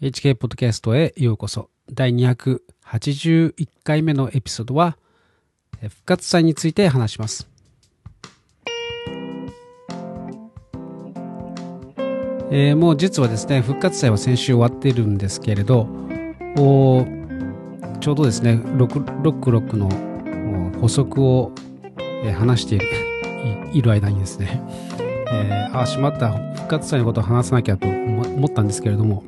HK ポッドキャストへようこそ。第281回目のエピソードは、復活祭について話します。えー、もう実はですね、復活祭は先週終わっているんですけれど、おちょうどですね、ロックロックロックの補足を、えー、話しているいる間にですね、えー、あ、しまった、復活祭のことを話さなきゃと思ったんですけれども、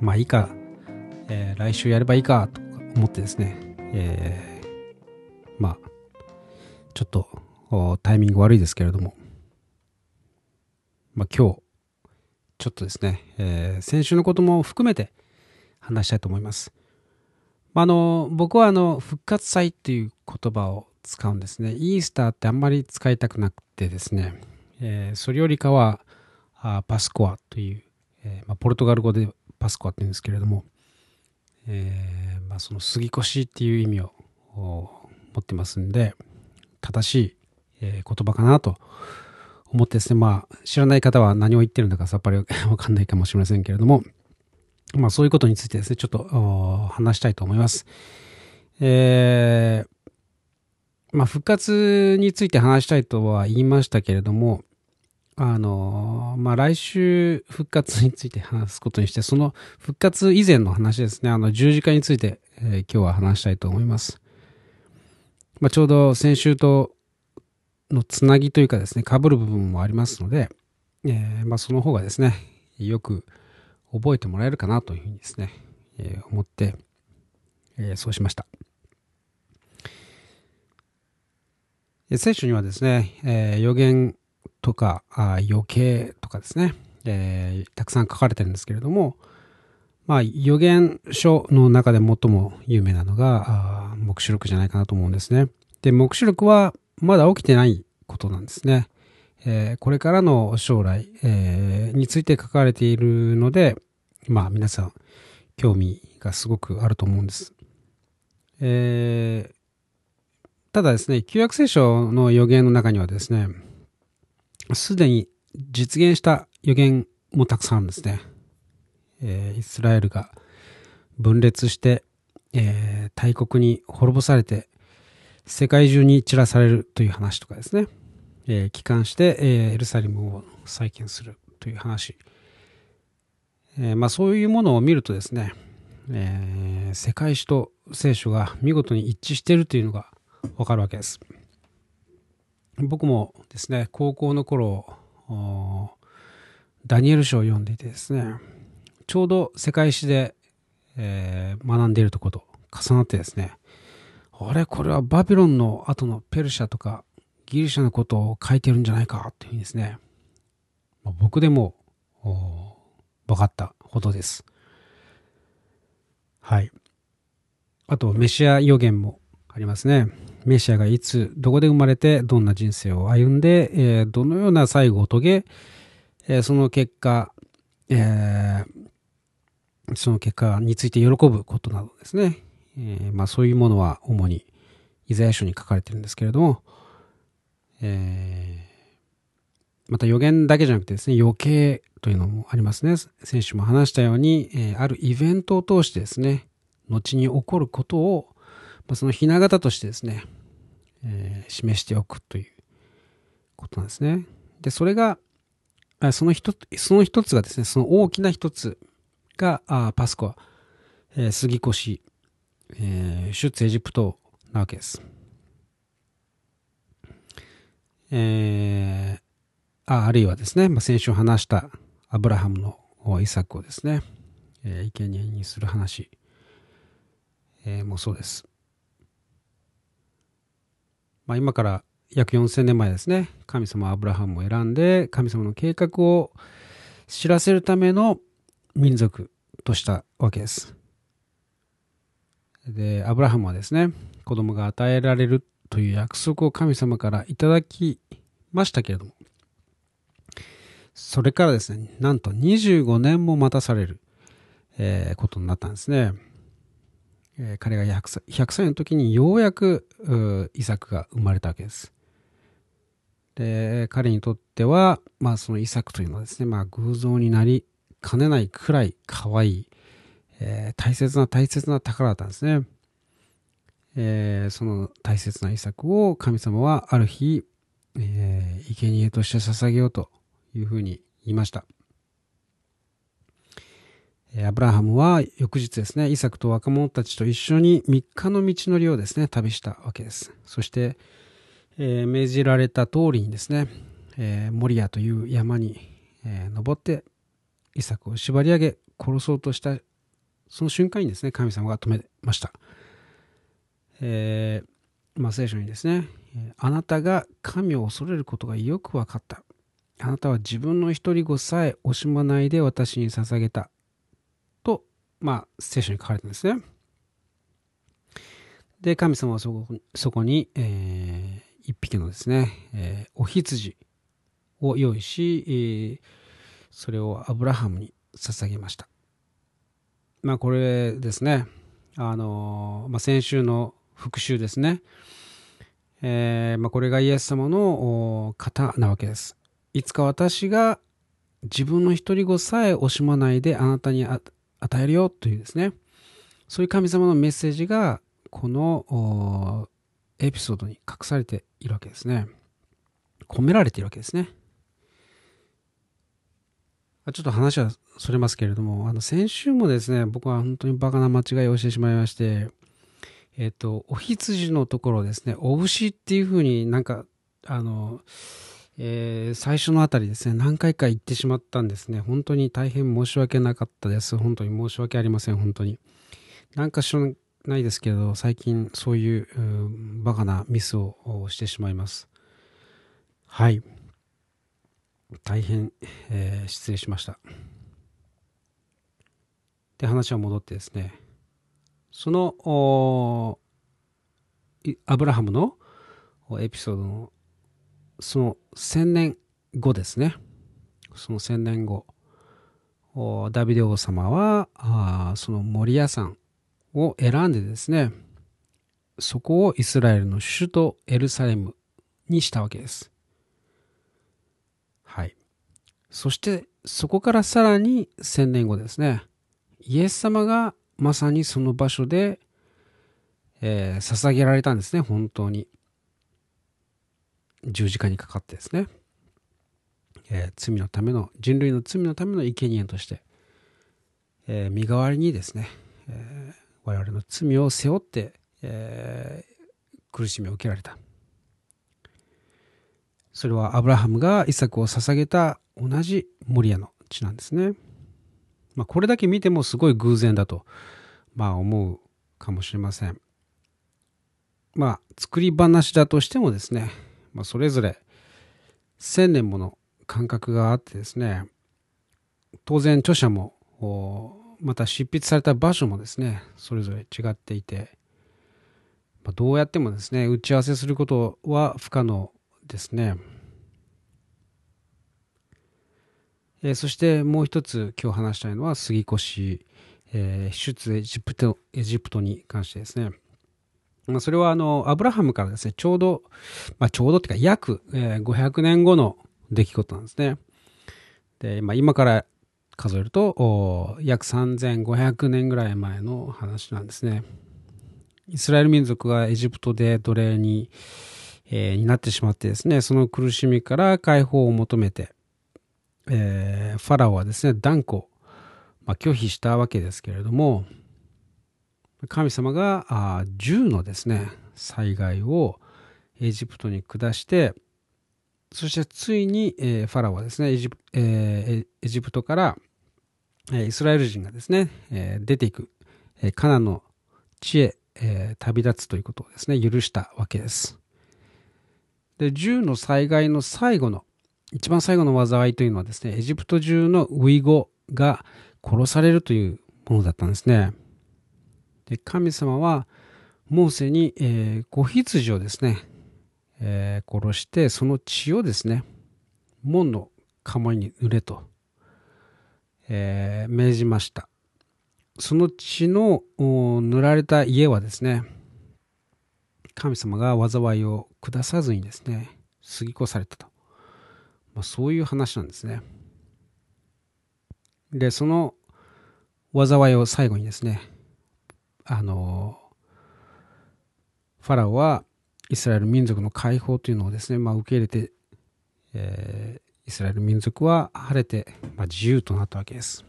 まあいいか、えー、来週やればいいか。と思ってですね、えー、まあ、ちょっとタイミング悪いですけれども、まあ今日、ちょっとですね、えー、先週のことも含めて話したいと思います。まあ、あの僕はあの復活祭っていう言葉を使うんですね。イースターってあんまり使いたくなくてですね、えー、それよりかはあパスコアという、えー、まあ、ポルトガル語でパスコアって言うんですけれども、えー、まあ、その杉越っていう意味を持ってますんで正しい、え言葉かなと思ってですねまあ知らない方は何を言ってるんだかさっぱり わかんないかもしれませんけれどもまあそういうことについてですねちょっと話したいと思います。えーまあ、復活について話したいとは言いましたけれども、あの、まあ、来週復活について話すことにして、その復活以前の話ですね、あの、十字架について、えー、今日は話したいと思います。まあ、ちょうど先週とのつなぎというかですね、被る部分もありますので、えー、まあ、その方がですね、よく覚えてもらえるかなというふうにですね、えー、思って、え、そうしました。聖書にはですね、えー、予言とかあ予計とかですね、えー、たくさん書かれてるんですけれども、まあ、予言書の中で最も有名なのが、黙示録じゃないかなと思うんですね。で、黙示録はまだ起きてないことなんですね。えー、これからの将来、えー、について書かれているので、まあ皆さん興味がすごくあると思うんです。えー、ただですね、旧約聖書の予言の中にはですね、すでに実現した予言もたくさんあるんですね。えー、イスラエルが分裂して、えー、大国に滅ぼされて、世界中に散らされるという話とかですね、えー、帰還して、えー、エルサレムを再建するという話、えーまあ、そういうものを見るとですね、え、世界史と聖書が見事に一致しているというのがわかるわけです。僕もですね、高校の頃、ダニエル書を読んでいてですね、ちょうど世界史で、えー、学んでいるところと重なってですね、あれこれはバビロンの後のペルシャとかギリシャのことを書いてるんじゃないかっていうふうにですね、まあ、僕でも分かったほどです。はい。あと、メシア予言もありますね。メシアがいつ、どこで生まれて、どんな人生を歩んで、えー、どのような最後を遂げ、えー、その結果、えー、その結果について喜ぶことなどですね。えまあそういうものは主にイザヤ書に書かれてるんですけれども、えまた予言だけじゃなくてですね、余計というのもありますね。先週も話したように、えあるイベントを通してですね、後に起こることをまあ、そのひな形としてですね、えー、示しておくということなんですね。で、それが、その一つ、その一つがですね、その大きな一つが、あパスコア、えー、杉越、えー、出エジプトなわけです。えー、ああるいはですね、まあ、先週話したアブラハムのイサクをですね、えー、生贄にする話、えー、もそうです。まあ、今から約4000年前ですね、神様アブラハムを選んで、神様の計画を知らせるための民族としたわけです。で、アブラハムはですね、子供が与えられるという約束を神様からいただきましたけれども、それからですね、なんと25年も待たされる、えー、ことになったんですね。えー、彼が 100, 歳100歳の時にようやくイサクが生まれたわけです。で彼にとっては、まあ、そのイサクというのはですね、まあ、偶像になりかねないくらい可愛い、えー、大切な大切な宝だったんですね。えー、その大切な遺作を神様はある日、えー、生贄として捧げようというふうに言いました。アブラハムは翌日ですね、イサクと若者たちと一緒に3日の道のりをですね、旅したわけです。そして、えー、命じられた通りにですね、えー、モリアという山に、えー、登って、イサクを縛り上げ、殺そうとした、その瞬間にですね、神様が止めました。えー、まあ、聖書にですね、あなたが神を恐れることがよく分かった。あなたは自分の独り子さえ惜しまないで私に捧げた。まあ、聖書に書かれてるんですね。で、神様はそこそこに、えー、一匹のですね、えー、お羊を用意し、えー、それをアブラハムに捧げました。まあ、これですね、あのまあ、先週の復習ですね。えーまあ、これがイエス様の型なわけです。いつか私が自分の独り子さえ惜しまないであなたに与えるよというですね、そういう神様のメッセージが、このエピソードに隠されているわけですね。込められているわけですね。ちょっと話はそれますけれども、あの先週もですね、僕は本当にバカな間違いをしてしまいまして、えっ、と、お羊のところですね、お牛っていうふうになんか、あの、えー、最初のあたりですね、何回か行ってしまったんですね。本当に大変申し訳なかったです。本当に申し訳ありません、本当に。なんか知らないですけど、最近そういうバカなミスをしてしまいます。はい。大変、えー、失礼しました。で、話は戻ってですね、その、アブラハムのエピソードのその千年後ですね。その千年後、ダビデ王様は、あそのモリア山を選んでですね、そこをイスラエルの首都エルサレムにしたわけです。はい。そしてそこからさらに千年後ですね、イエス様がまさにその場所で、えー、捧げられたんですね、本当に。十字架にかかってですね、えー、罪のための、人類の罪のための生贄として、えー、身代わりにですね、えー、我々の罪を背負って、え、苦しみを受けられた。それはアブラハムがイサクを捧げた同じモリアの地なんですね。まあ、これだけ見てもすごい偶然だと、まあ、思うかもしれません。まあ、作り話だとしてもですね、まあ、それぞれ1000年もの感覚があってですね当然著者もまた執筆された場所もですねそれぞれ違っていて、まあ、どうやってもですね打ち合わせすることは不可能ですね、えー、そしてもう一つ今日話したいのは杉越、えー、出エジプトエジプトに関してですね、それはあの、アブラハムからですね、ちょうど、まあ、ちょうどっていうか約、500年後の出来事なんですね。で、まあ、今から数えると、約3500年ぐらい前の話なんですね。イスラエル民族がエジプトで奴隷に、えー、になってしまってですね、その苦しみから解放を求めて、えー、ファラオはですね、断固、まあ、拒否したわけですけれども、神様があ10のですね災害をエジプトに下してそしてついに、えー、ファラオはですねエジプ,、えー、エジプトから、イスラエル人がですね、えー、出ていく、え、カナの地へ、え、旅立つということをですね許したわけです。で10の災害の最後の一番最後の災いというのはですねエジプト中のウイゴが殺されるというものだったんですね。で神様はモーセに、えー、子羊をですね、えー、殺してその血をですね門の釜に塗れと、えー、命じました。その血の塗られた家はですね神様が災いを下さずにですね過ぎ越されたと、まあ、そういう話なんですね。で、その災いを最後にですね、あの、ファラオはイスラエル民族の解放というのをですね、まあ、受け入れて、えー、イスラエル民族は晴れて、まあ、自由となったわけです。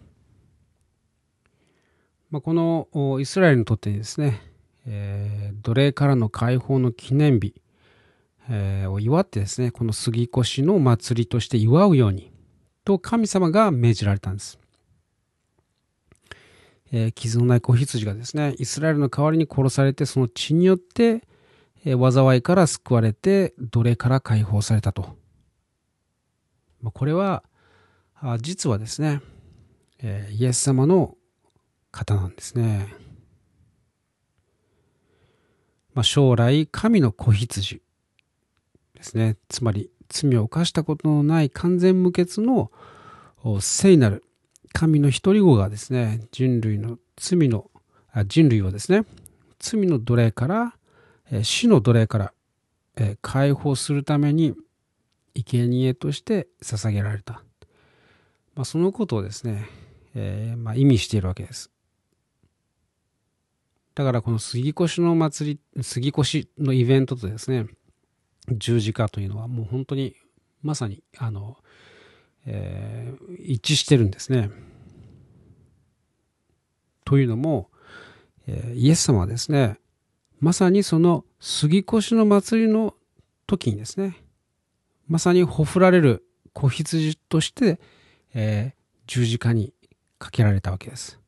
まあ、このイスラエルにとってですね、えー、奴隷からの解放の記念日、えー、を祝ってですね、この杉越の祭りとして祝うように、と神様が命じられたんです。えー、傷のない子羊がですね、イスラエルの代わりに殺されて、その血によって、えー、災いから救われて、奴隷から解放されたと。まあ、これは、あ実はですね、えー、イエス様の方なんですね。まあ、将来、神の子羊ですね。つまり、罪を犯したことのない完全無欠の聖なる神の一人子がですね、人類の罪の、人類をですね、罪の奴隷から、死の奴隷から、解放するために、生贄として捧げられた。まあ、そのことをですね、えー、まあ、意味しているわけです。だからこの杉越の祭り、杉越のイベントとですね、十字架というのはもう本当にまさにあのえー、一致してるんですね。というのも、えー、イエス様はですね、まさにその杉越の祭りの時にですね、まさにほふられる子羊として、えー、十字架にかけられたわけです。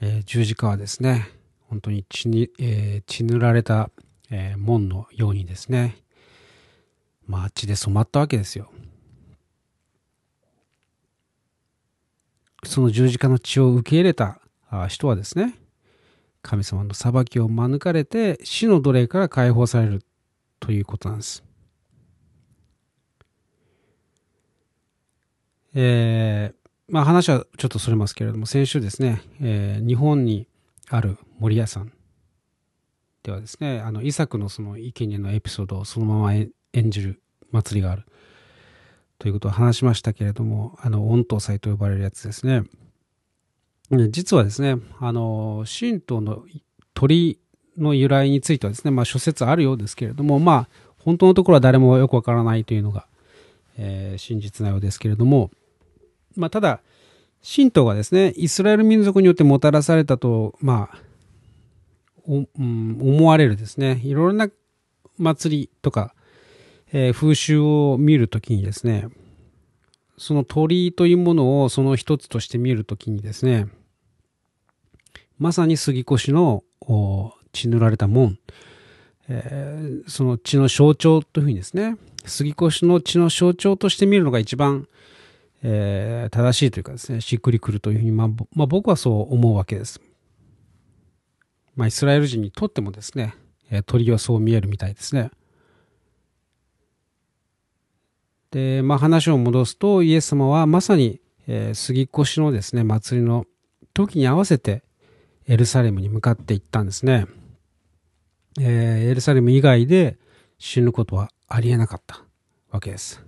えー、十字架はですね、本当に血に、えー、血塗られた、え、門のようにですね、まあ、血で染まったわけですよ。その十字架の血を受け入れた人はですね、神様の裁きを免れて死の奴隷から解放されるということなんです。えー、まあ話はちょっとそれますけれども、先週ですね、えー、日本にある森屋さんではですね、あの、イサクのその生贄のエピソードをそのまま演じる祭りがある。ということを話しましたけれども、あの、御頭祭と呼ばれるやつですね。実はですね、あの、神道の鳥の由来についてはですね、まあ諸説あるようですけれども、まあ、本当のところは誰もよくわからないというのが、えー、真実なようですけれども、まあ、ただ、神道がですね、イスラエル民族によってもたらされたと、まあ、うん、思われるですね、いろいろな祭りとか、えー、風習を見るときにですね、その鳥居というものをその一つとして見るときにですね、まさに杉越の血塗られた門、えー、その血の象徴というふうにですね、杉越の血の象徴として見るのが一番、えー、正しいというかですね、しっくりくるというふうに、まあ、まあ、僕はそう思うわけです。まあ、イスラエル人にとってもですね、え、鳥はそう見えるみたいですね。で、まあ、話を戻すと、イエス様はまさに、えー、杉越のですね、祭りの時に合わせて、エルサレムに向かって行ったんですね。えー、エルサレム以外で死ぬことはありえなかったわけです。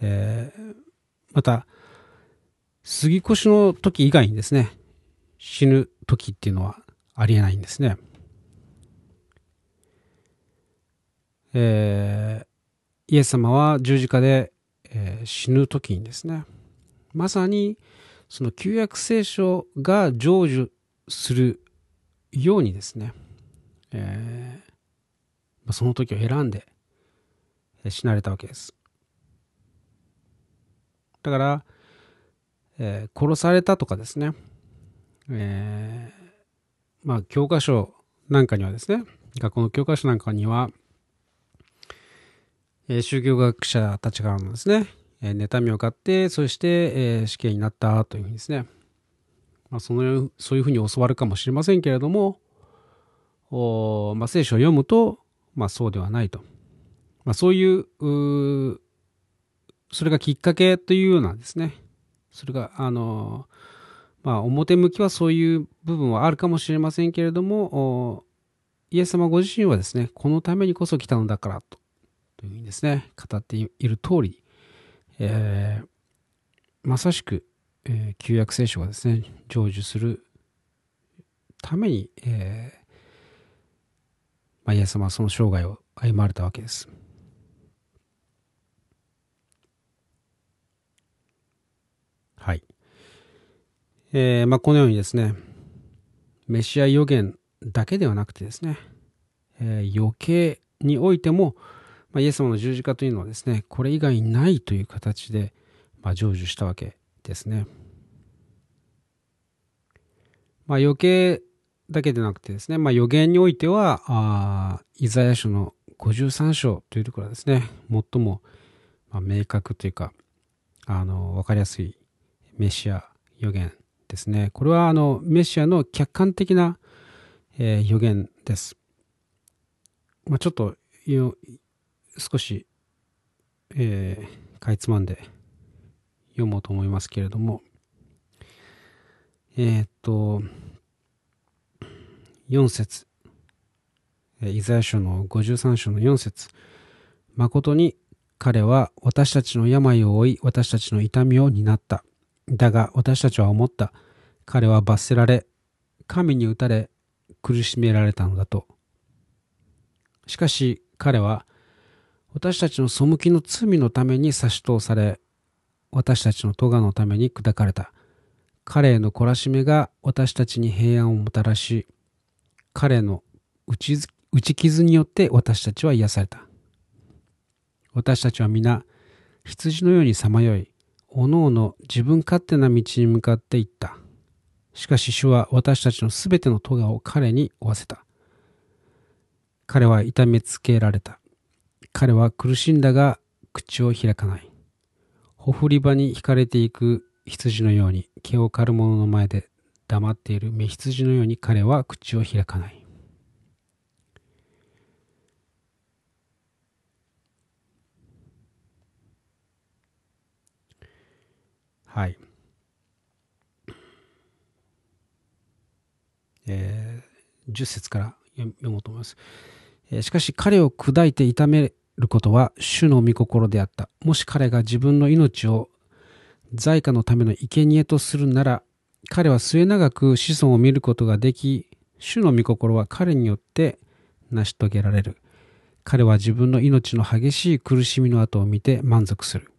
えー、また、杉越の時以外にですね、死ぬ時っていうのはありえないんですね。えー、イエス様は十字架で、えー、死ぬ時にですね、まさにその旧約聖書が成就するようにですね、えー、その時を選んで死なれたわけです。だから、えー、殺されたとかですね、えー、まあ教科書なんかにはですね、学校の教科書なんかには、え、宗教学者たちからのですね、え、妬みを買って、そして、え、死刑になったというふうにですね、まあ、そのそういうふうに教わるかもしれませんけれども、おまあ、聖書を読むと、まあ、そうではないと。まあ、そういうう、それがきっかけというようなですね、それが、あの、まあ、表向きはそういう部分はあるかもしれませんけれども、イエス様ご自身はですね、このためにこそ来たのだからと。というふうにですね、語っている通り、えー、まさしく、えー、旧約聖書がですね、成就するために、えーまあ、イエス様はその生涯を歩まれたわけです。はい。えー、まあ、このようにですね、メシア予言だけではなくてですね、えー、余計においても、まあ、イエス様の十字架というのはですね、これ以外ないという形で、まあ、成就したわけですね。まあ、余計だけでなくてですね、まあ、予言においては、あイザヤ書の53章というところはですね、最も、まあ、明確というか、あの、わかりやすいメシア予言ですね。これは、あの、メシアの客観的な、えー、予言です。まあ、ちょっと、少し、えー、かいつまんで読もうと思いますけれども、えー、っと、4節イザヤ書の53章の4節誠に彼は私たちの病を負い、私たちの痛みを担った。だが私たちは思った。彼は罰せられ、神に打たれ、苦しめられたのだと。しかし彼は私たちの背きの罪のために差し通され、私たちの咎のために砕かれた。彼への懲らしめが私たちに平安をもたらし、彼の打ち打ち傷によって私たちは癒された。私たちは皆、羊のようにさまよい、おのおの自分勝手な道に向かっていった。しかし主は私たちのすべての咎を彼に負わせた。彼は痛めつけられた。彼は苦しんだが口を開かない。ほふり場に惹かれていく羊のように毛を刈る者の前で黙っている目羊のように彼は口を開かない。はい。えー、10節から読もうと思います。え、しかし彼を砕いて痛めることは主の御心であった。もし彼が自分の命を在家のための生贄とするなら、彼は末永く子孫を見ることができ、主の御心は彼によって成し遂げられる。彼は自分の命の激しい苦しみの後を見て満足する。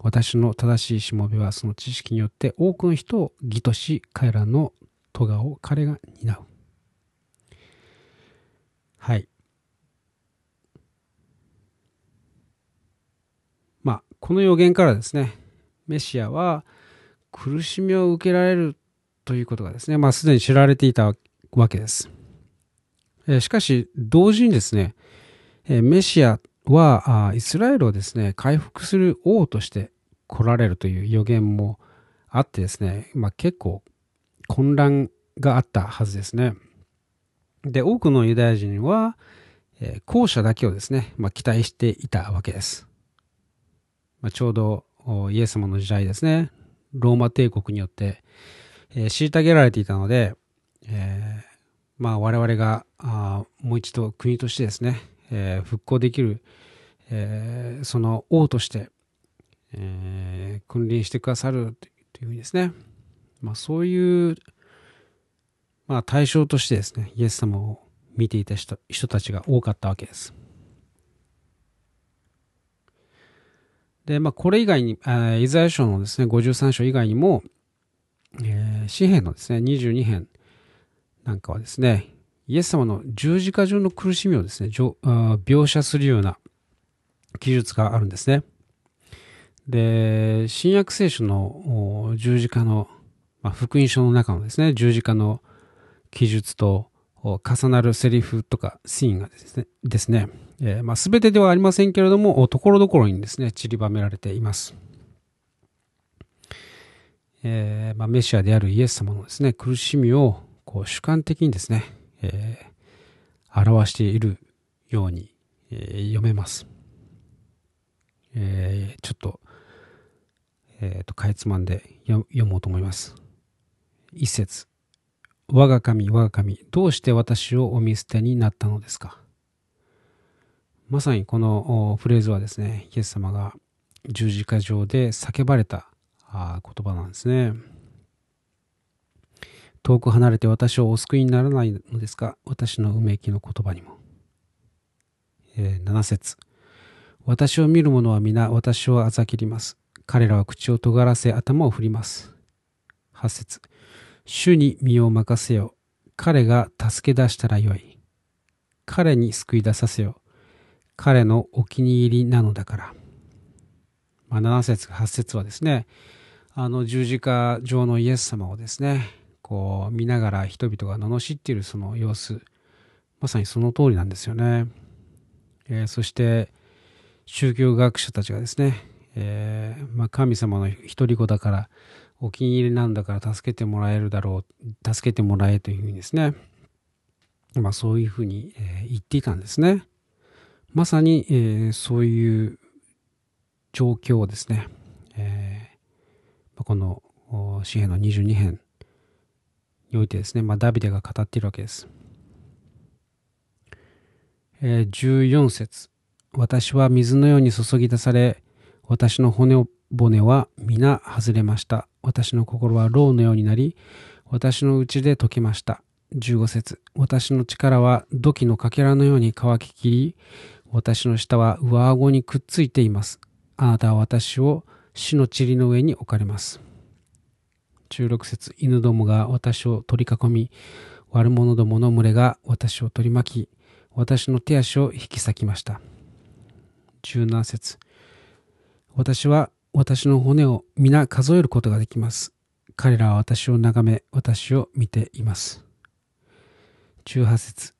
私の正しいしもべはその知識によって多くの人を義とし、彼らの咎を彼が担う。はい。まあ、この予言からですね、メシアは苦しみを受けられるということがですね、まあ、すでに知られていたわけです。えしかし、同時にですね、えメシアはイスラエルをですね、回復する王として来られるという予言もあってですね、まあ、結構混乱があったはずですね。で、多くのユダヤ人は、え後者だけをですね、まあ、期待していたわけです。まあ、ちょうどイエス様の時代ですね、ローマ帝国によって、えー、虐げられていたので、えー、まあ我々があもう一度国としてですね、えー、復興できる、えー、その王として、えー、君臨してくださるというふうにですね、まあそういう、まあ対象としてですね、イエス様を見ていた人人たちが多かったわけです。で、まあ、これ以外に、イザヤ書のですね、53章以外にも、えー、詩篇のですね、22編なんかはですね、イエス様の十字架上の苦しみをですね、描写するような記述があるんですね。で、新約聖書の十字架の、まあ、福音書の中のですね、十字架の記述と重なるセリフとかシーンがですね、ですねえー、まあ、全てではありませんけれども、ところどころにですね、散りばめられています。えー、まあ、メシアであるイエス様のですね、苦しみをこう主観的にですね、えー、表しているように、えー、読めます。えー、ちょっと、えっ、と、かいつまんで読もうと思います。一節。我が神、我が神、どうして私をお見捨てになったのですか？まさにこのフレーズはですね、イエス様が十字架上で叫ばれた言葉なんですね。遠く離れて私をお救いにならないのですか？私のうめきの言葉にも。え、7節私を見る者は皆私をあざきります。彼らは口を尖らせ頭を振ります。8節主に身を任せよ。彼が助け出したらよい。彼に救い出させよ。彼のお気に入りなのだから。まあ、7節8節はですね、あの十字架上のイエス様をですね、こう見ながら人々が罵っているその様子、まさにその通りなんですよね。えー、そして、宗教学者たちがですね、えー、まあ、神様の一人子だから、お気に入りなんだから助けてもらえるだろう、助けてもらえというふうにですね、まあそういうふうに、え、言っていたんですね。まさに、えー、そういう状況をですね、えー、この詩篇の22編においてですね、まあ、ダビデが語っているわけです。えー、14節私は水のように注ぎ出され、私の骨骨は皆外れました。私の心は牢のようになり、私の内で溶けました。15節私の力は土器のかけらのように乾ききり、私の舌は上顎にくっついています。あなたは私を死の塵の上に置かれます。16節犬どもが私を取り囲み、悪者どもの群れが私を取り巻き、私の手足を引き裂きました。17節私は私の骨を皆数えることができます。彼らは私を眺め、私を見ています。18節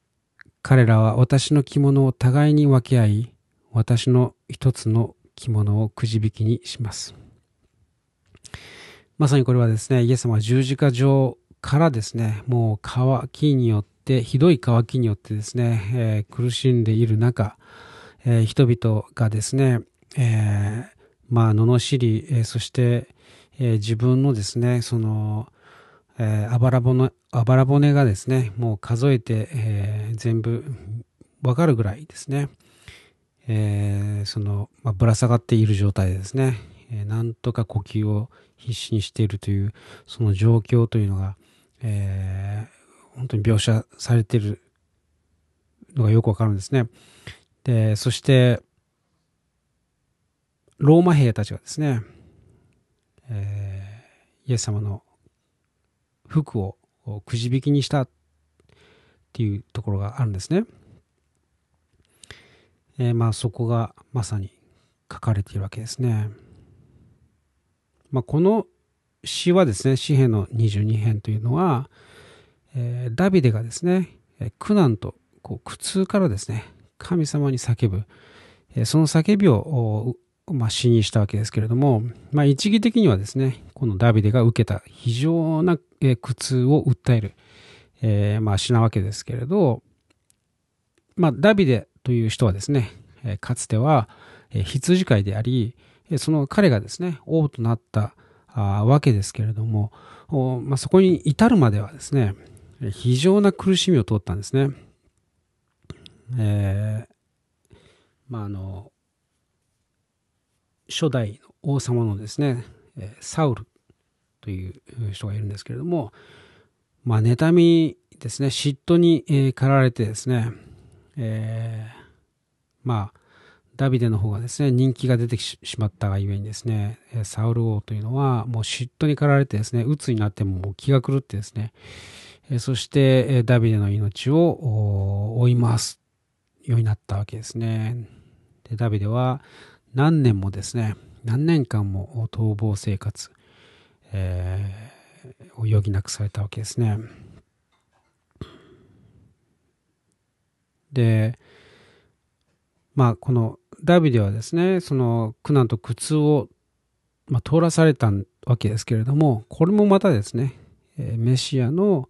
彼らは私の着物を互いに分け合い、私の一つの着物をくじ引きにします。まさにこれはですね、イエス様は十字架上からですね、もう渇きによって、ひどい渇きによってですね、えー、苦しんでいる中、えー、人々がですね、えー、まあ、罵り、え、そして、え、自分のですね、その、えー、あばら骨、あばら骨がですね、もう数えて、えー、全部わかるぐらいですね、えー、その、まあ、ぶら下がっている状態ですね、えー、なんとか呼吸を必死にしているという、その状況というのが、え、本当に描写されているのがよくわかるんですね。で、そして、ローマ兵たちがですね、え、イエス様の服をくじ引きにしたっていうところがあるんですね。えー、まあそこがまさに書かれているわけですね。まあ、この詩はですね、詩篇の22編というのは、えー、ダビデがですね、苦難とこう苦痛からですね、神様に叫ぶ、え、その叫びを、まあ、詩にしたわけですけれども、まあ、一義的にはですね、このダビデが受けた非常な、苦痛を訴える、えー、まあ、詩なわけですけれど、まあ、ダビデという人はですね、かつては、羊飼いであり、その彼がですね、王となったわけですけれども、まあ、そこに至るまではですね、非常な苦しみを通ったんですね。えー、まああの、初代の王様のですね、サウルという人がいるんですけれども、まあ、妬みですね、嫉妬に駆られてですね、えー、まあ、ダビデの方がですね、人気が出てしまったがゆえにですね、サウル王というのはもう嫉妬に駆られてですね、鬱になっても気が狂ってですね、そしてダビデの命を追い回すようになったわけですね。でダビデは何年もですね、何年間も逃亡生活、えー、を余儀なくされたわけですね。で、まあ、このダビデはですね、その苦難と苦痛を、まあ、通らされたわけですけれども、これもまたですね、えメシアの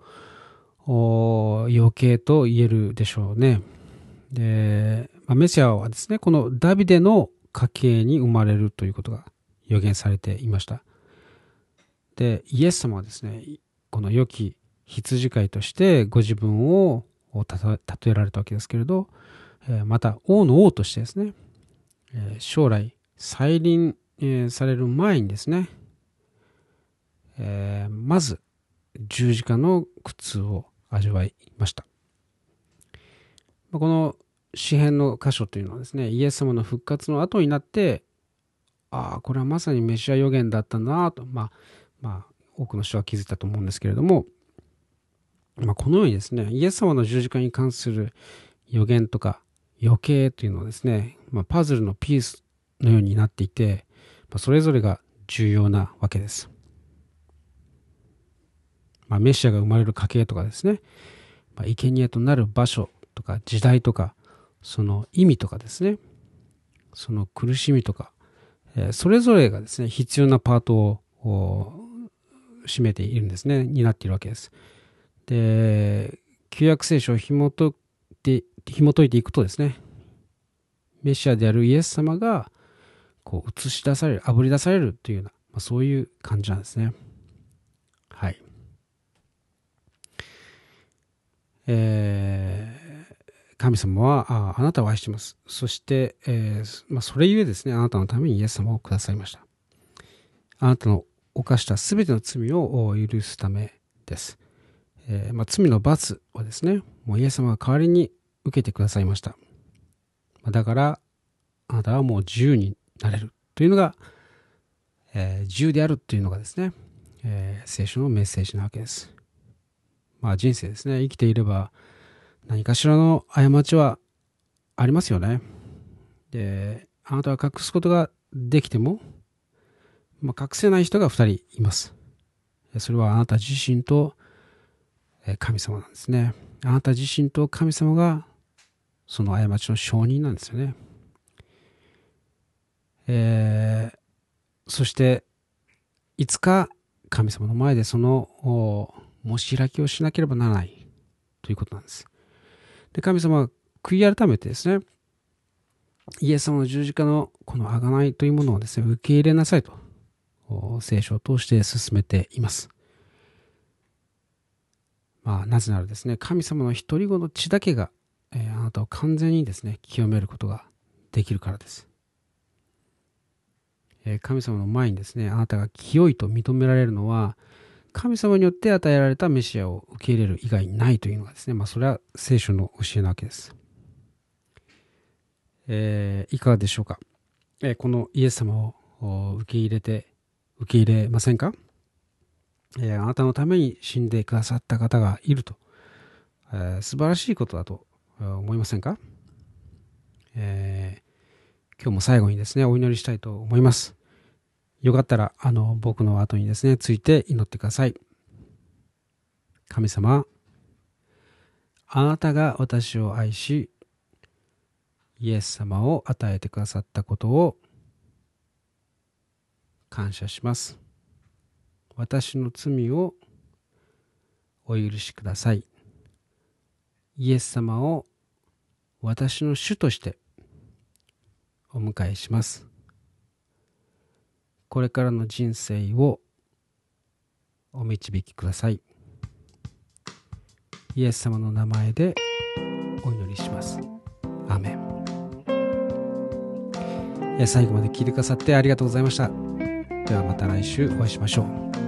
余計と言えるでしょうね。で、まあ、メシアはですね、このダビデの家系に生まれるということが予言されていました。で、イエス様はですね、この良き羊飼いとしてご自分を例えられたわけですけれど、また王の王としてですね、将来再臨される前にですね、まず十字架の苦痛を味わいました。この詩篇の箇所というのはですね、イエス様の復活の後になって、ああ、これはまさにメシア予言だったなと、まあ、まあ、多くの人は気づいたと思うんですけれども、まあ、このようにですね、イエス様の十字架に関する予言とか余計というのはですね、まあ、パズルのピースのようになっていて、まあ、それぞれが重要なわけです。まあ、メシアが生まれる家系とかですね、まあ、生贄となる場所とか時代とか、その意味とかですね、その苦しみとか、えー、それぞれがですね、必要なパートを占めているんですね、になっているわけです。で、旧約聖書を紐解いて、紐解いていくとですね、メシアであるイエス様が、こう映し出される、あぶり出されるというような、まあ、そういう感じなんですね。はい。えー、神様はあなたを愛しています。そして、えー、まあ、それゆえですね、あなたのためにイエス様をくださいました。あなたの犯したすべての罪を許すためです。えー、まあ、罪の罰をですね、もうイエス様が代わりに受けてくださいました。だから、あなたはもう自由になれるというのが、えー、自由であるというのがですね、えー、聖書のメッセージなわけです。まあ人生ですね、生きていれば何かしらの過ちはありますよね。で、あなたは隠すことができても、まあ、隠せない人が2人います。それはあなた自身と神様なんですね。あなた自身と神様がその過ちの証人なんですよね。えー、そして、いつか神様の前でそのもし開きをしなければならないということなんです。で、神様は悔い改めてですね、イエス様の十字架のこの贖いというものをですね、受け入れなさいと、聖書を通して進めています。まあ、なぜならですね、神様の一人子の血だけが、えー、あなたを完全にですね、清めることができるからです。え神様の前にですね、あなたが清いと認められるのは、神様によって与えられたメシアを受け入れる以外にないというのがですね、まあ、それは聖書の教えなわけです。えー、いかがでしょうか、えー、このイエス様を受け入れて、受け入れませんか、えー、あなたのために死んでくださった方がいると、えー、素晴らしいことだと思いませんか、えー、今日も最後にですね、お祈りしたいと思います。よかったら、あの、僕の後にですね、ついて祈ってください。神様、あなたが私を愛し、イエス様を与えてくださったことを感謝します。私の罪をお許しください。イエス様を私の主としてお迎えします。これからの人生をお導きください。イエス様の名前でお祈りします。アメン。最後まで聞いてくださってありがとうございました。ではまた来週お会いしましょう。